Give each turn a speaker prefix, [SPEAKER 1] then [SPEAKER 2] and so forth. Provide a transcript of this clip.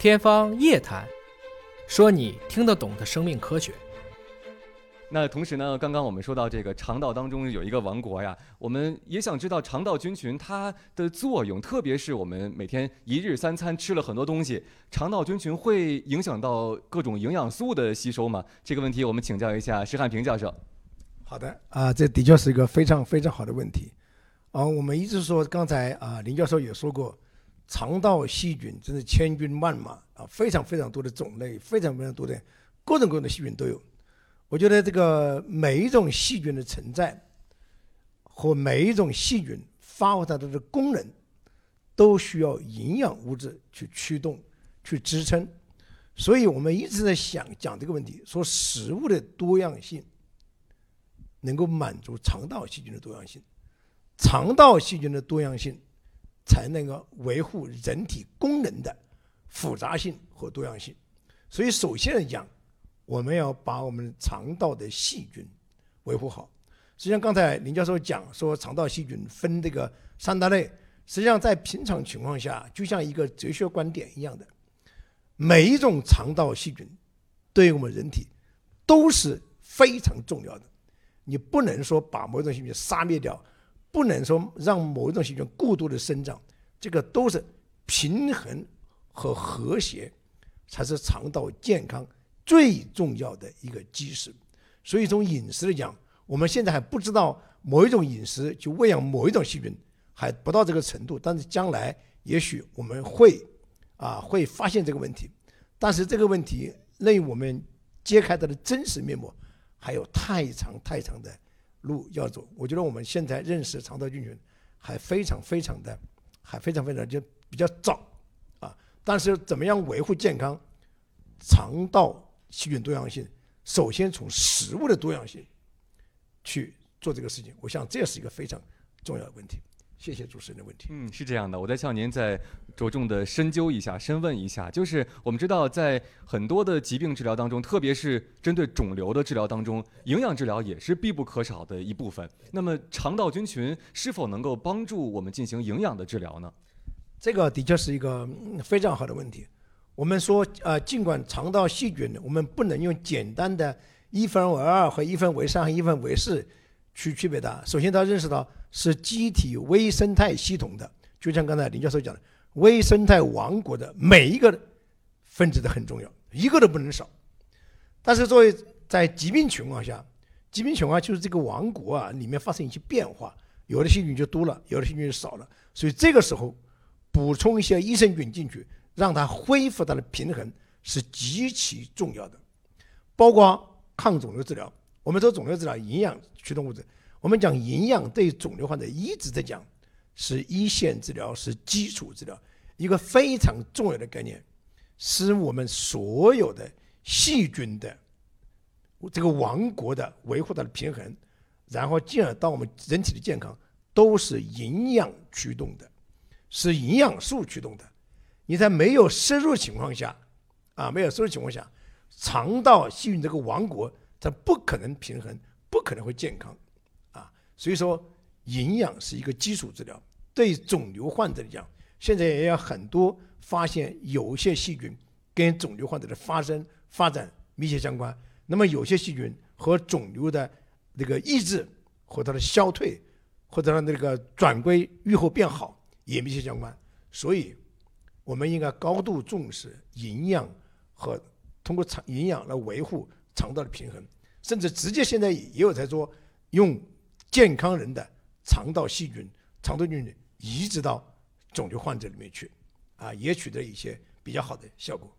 [SPEAKER 1] 天方夜谭，说你听得懂的生命科学。
[SPEAKER 2] 那同时呢，刚刚我们说到这个肠道当中有一个王国呀，我们也想知道肠道菌群它的作用，特别是我们每天一日三餐吃了很多东西，肠道菌群会影响到各种营养素的吸收吗？这个问题我们请教一下施汉平教授。
[SPEAKER 3] 好的啊，这的确是一个非常非常好的问题啊。我们一直说，刚才啊林教授也说过，肠道细菌真是千军万马啊，非常非常多的种类，非常非常多的各种各样的细菌都有。我觉得这个每一种细菌的存在和每一种细菌发挥它的功能，都需要营养物质去驱动、去支撑。所以我们一直在想讲这个问题，说食物的多样性能够满足肠道细菌的多样性，肠道细菌的多样性才能够维护人体功能的复杂性和多样性。所以首先来讲。我们要把我们肠道的细菌维护好。实际上，刚才林教授讲说，肠道细菌分这个三大类。实际上，在平常情况下，就像一个哲学观点一样的，每一种肠道细菌对于我们人体都是非常重要的。你不能说把某种细菌杀灭掉，不能说让某一种细菌过度的生长，这个都是平衡和和谐，才是肠道健康。最重要的一个基石，所以从饮食来讲，我们现在还不知道某一种饮食就喂养某一种细菌，还不到这个程度。但是将来也许我们会啊会发现这个问题，但是这个问题令我们揭开它的真实面目还有太长太长的路要走。我觉得我们现在认识肠道菌群还非常非常的还非常非常就比较早啊。但是怎么样维护健康，肠道。细菌多样性，首先从食物的多样性去做这个事情，我想这也是一个非常重要的问题。谢谢主持人的问题。
[SPEAKER 2] 嗯，是这样的，我再向您再着重的深究一下、深问一下，就是我们知道，在很多的疾病治疗当中，特别是针对肿瘤的治疗当中，营养治疗也是必不可少的一部分。那么，肠道菌群是否能够帮助我们进行营养的治疗呢？
[SPEAKER 3] 这个的确是一个非常好的问题。我们说，呃，尽管肠道细菌，我们不能用简单的一分为二和一分为三和一分为四去区别它。首先，要认识到是机体微生态系统的，就像刚才林教授讲的，微生态王国的每一个分子都很重要，一个都不能少。但是，作为在疾病情况下，疾病情况就是这个王国啊里面发生一些变化，有的细菌就多了，有的细菌就少了，所以这个时候补充一些益生菌进去。让它恢复它的平衡是极其重要的，包括抗肿瘤治疗。我们说肿瘤治疗营养驱动物质，我们讲营养对肿瘤患者一直在讲是一线治疗，是基础治疗，一个非常重要的概念，是我们所有的细菌的这个王国的维护它的平衡，然后进而到我们人体的健康都是营养驱动的，是营养素驱动的。你在没有摄入情况下，啊，没有摄入情况下，肠道细菌这个王国它不可能平衡，不可能会健康，所以说营养是一个基础治疗。对肿瘤患者来讲，现在也有很多发现有些细菌跟肿瘤患者的发生发展密切相关。那么有些细菌和肿瘤的这个抑制和它的消退，或者让那个转归愈后变好也密切相关。所以。我们应该高度重视营养和通过肠营养来维护肠道的平衡，甚至直接现在也有在做用健康人的肠道细菌、肠道菌移植到肿瘤患者里面去，啊，也取得一些比较好的效果。